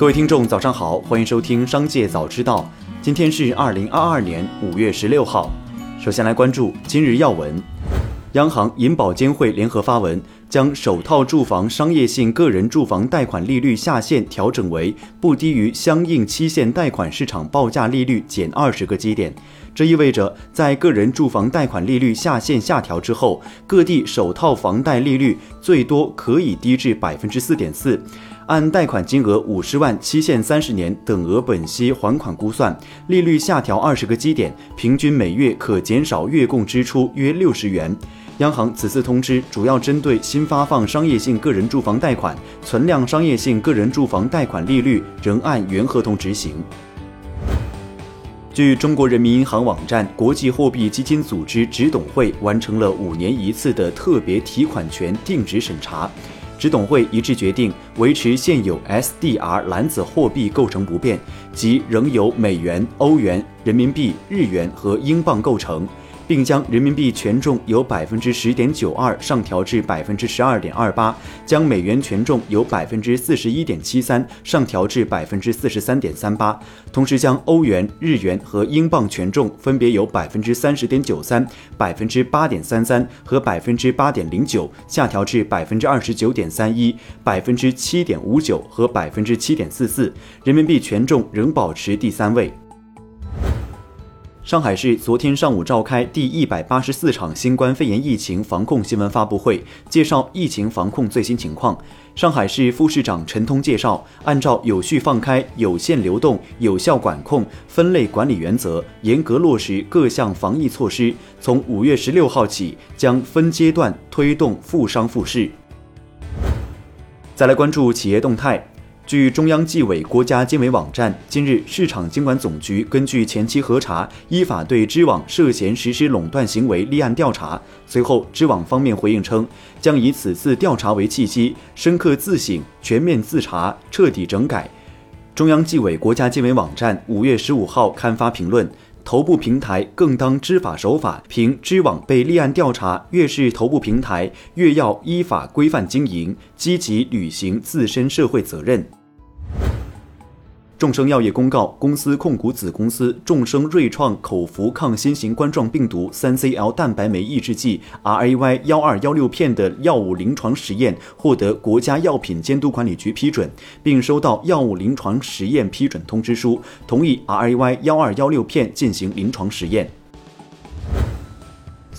各位听众，早上好，欢迎收听《商界早知道》。今天是二零二二年五月十六号。首先来关注今日要闻：央行、银保监会联合发文，将首套住房商业性个人住房贷款利率下限调整为不低于相应期限贷款市场报价利率减二十个基点。这意味着，在个人住房贷款利率下限下调之后，各地首套房贷利率最多可以低至百分之四点四。按贷款金额五十万、期限三十年等额本息还款估算，利率下调二十个基点，平均每月可减少月供支出约六十元。央行此次通知主要针对新发放商业性个人住房贷款，存量商业性个人住房贷款利率仍按原合同执行。据中国人民银行网站，国际货币基金组织执董会完成了五年一次的特别提款权定值审查。执董会一致决定维持现有 SDR 篮子货币构成不变，即仍由美元、欧元、人民币、日元和英镑构成。并将人民币权重由百分之十点九二上调至百分之十二点二八，将美元权重由百分之四十一点七三上调至百分之四十三点三八，同时将欧元、日元和英镑权重分别由百分之三十点九三、百分之八点三三和百分之八点零九下调至百分之二十九点三一、百分之七点五九和百分之七点四四，人民币权重仍保持第三位。上海市昨天上午召开第一百八十四场新冠肺炎疫情防控新闻发布会，介绍疫情防控最新情况。上海市副市长陈通介绍，按照有序放开、有限流动、有效管控、分类管理原则，严格落实各项防疫措施。从五月十六号起，将分阶段推动复商复市。再来关注企业动态。据中央纪委国家监委网站，今日市场监管总局根据前期核查，依法对知网涉嫌实施垄断行为立案调查。随后，知网方面回应称，将以此次调查为契机，深刻自省、全面自查、彻底整改。中央纪委国家监委网站五月十五号刊发评论：头部平台更当知法守法，凭知网被立案调查，越是头部平台，越要依法规范经营，积极履行自身社会责任。众生药业公告，公司控股子公司众生瑞创口服抗新型冠状病毒三 CL 蛋白酶抑制剂 RAY 幺二幺六片的药物临床实验获得国家药品监督管理局批准，并收到药物临床实验批准通知书，同意 RAY 幺二幺六片进行临床实验。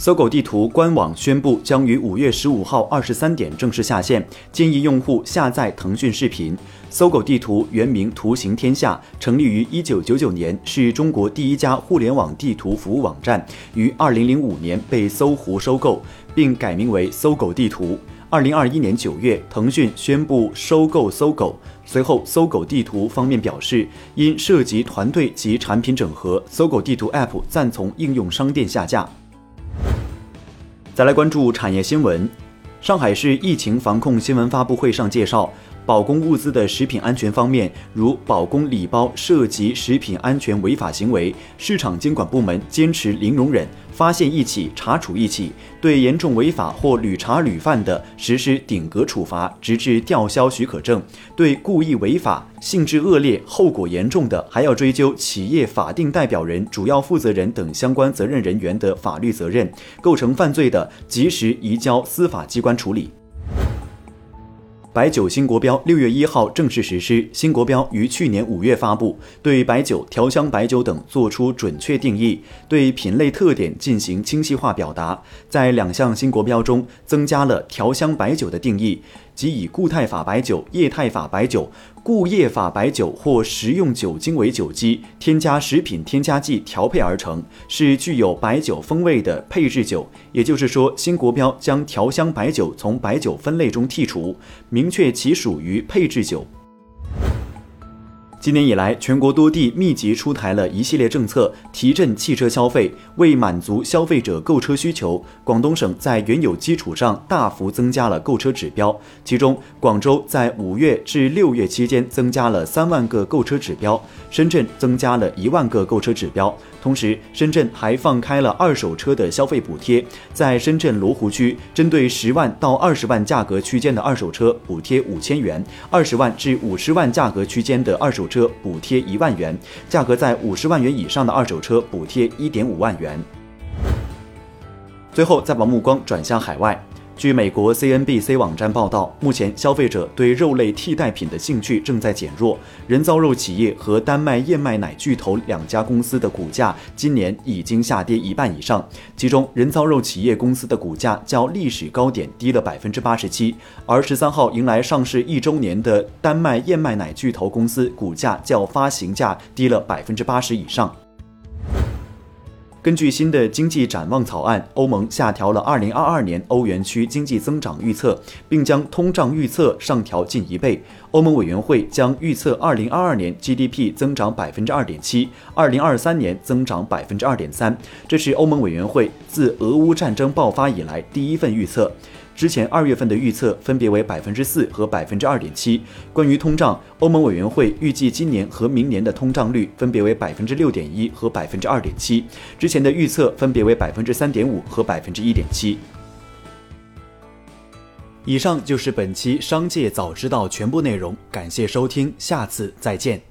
搜狗地图官网宣布，将于五月十五号二十三点正式下线，建议用户下载腾讯视频。搜狗地图原名图行天下，成立于一九九九年，是中国第一家互联网地图服务网站，于二零零五年被搜狐收购，并改名为搜狗地图。二零二一年九月，腾讯宣布收购搜狗，随后搜狗地图方面表示，因涉及团队及产品整合，搜狗地图 App 暂从应用商店下架。再来关注产业新闻。上海市疫情防控新闻发布会上介绍，保供物资的食品安全方面，如保供礼包涉及食品安全违法行为，市场监管部门坚持零容忍。发现一起查处一起，对严重违法或屡查屡犯的实施顶格处罚，直至吊销许可证；对故意违法、性质恶劣、后果严重的，还要追究企业法定代表人、主要负责人等相关责任人员的法律责任。构成犯罪的，及时移交司法机关处理。白酒新国标六月一号正式实施，新国标于去年五月发布，对白酒、调香白酒等作出准确定义，对品类特点进行清晰化表达。在两项新国标中，增加了调香白酒的定义。即以固态法白酒、液态法白酒、固液法白酒或食用酒精为酒基，添加食品添加剂调配而成，是具有白酒风味的配制酒。也就是说，新国标将调香白酒从白酒分类中剔除，明确其属于配制酒。今年以来，全国多地密集出台了一系列政策，提振汽车消费。为满足消费者购车需求，广东省在原有基础上大幅增加了购车指标。其中，广州在五月至六月期间增加了三万个购车指标，深圳增加了一万个购车指标。同时，深圳还放开了二手车的消费补贴，在深圳罗湖区，针对十万到二十万价格区间的二手车补贴五千元，二十万至五十万价格区间的二手车补贴一万元，价格在五十万元以上的二手车补贴一点五万元。最后，再把目光转向海外。据美国 CNBC 网站报道，目前消费者对肉类替代品的兴趣正在减弱。人造肉企业和丹麦燕麦奶巨头两家公司的股价今年已经下跌一半以上，其中人造肉企业公司的股价较历史高点低了百分之八十七，而十三号迎来上市一周年的丹麦燕麦奶巨头公司股价较发行价低了百分之八十以上。根据新的经济展望草案，欧盟下调了2022年欧元区经济增长预测，并将通胀预测上调近一倍。欧盟委员会将预测2022年 GDP 增长 2.7%，2023 年增长2.3%。这是欧盟委员会自俄乌战争爆发以来第一份预测。之前二月份的预测分别为百分之四和百分之二点七。关于通胀，欧盟委员会预计今年和明年的通胀率分别为百分之六点一和百分之二点七。之前的预测分别为百分之三点五和百分之一点七。以上就是本期《商界早知道》全部内容，感谢收听，下次再见。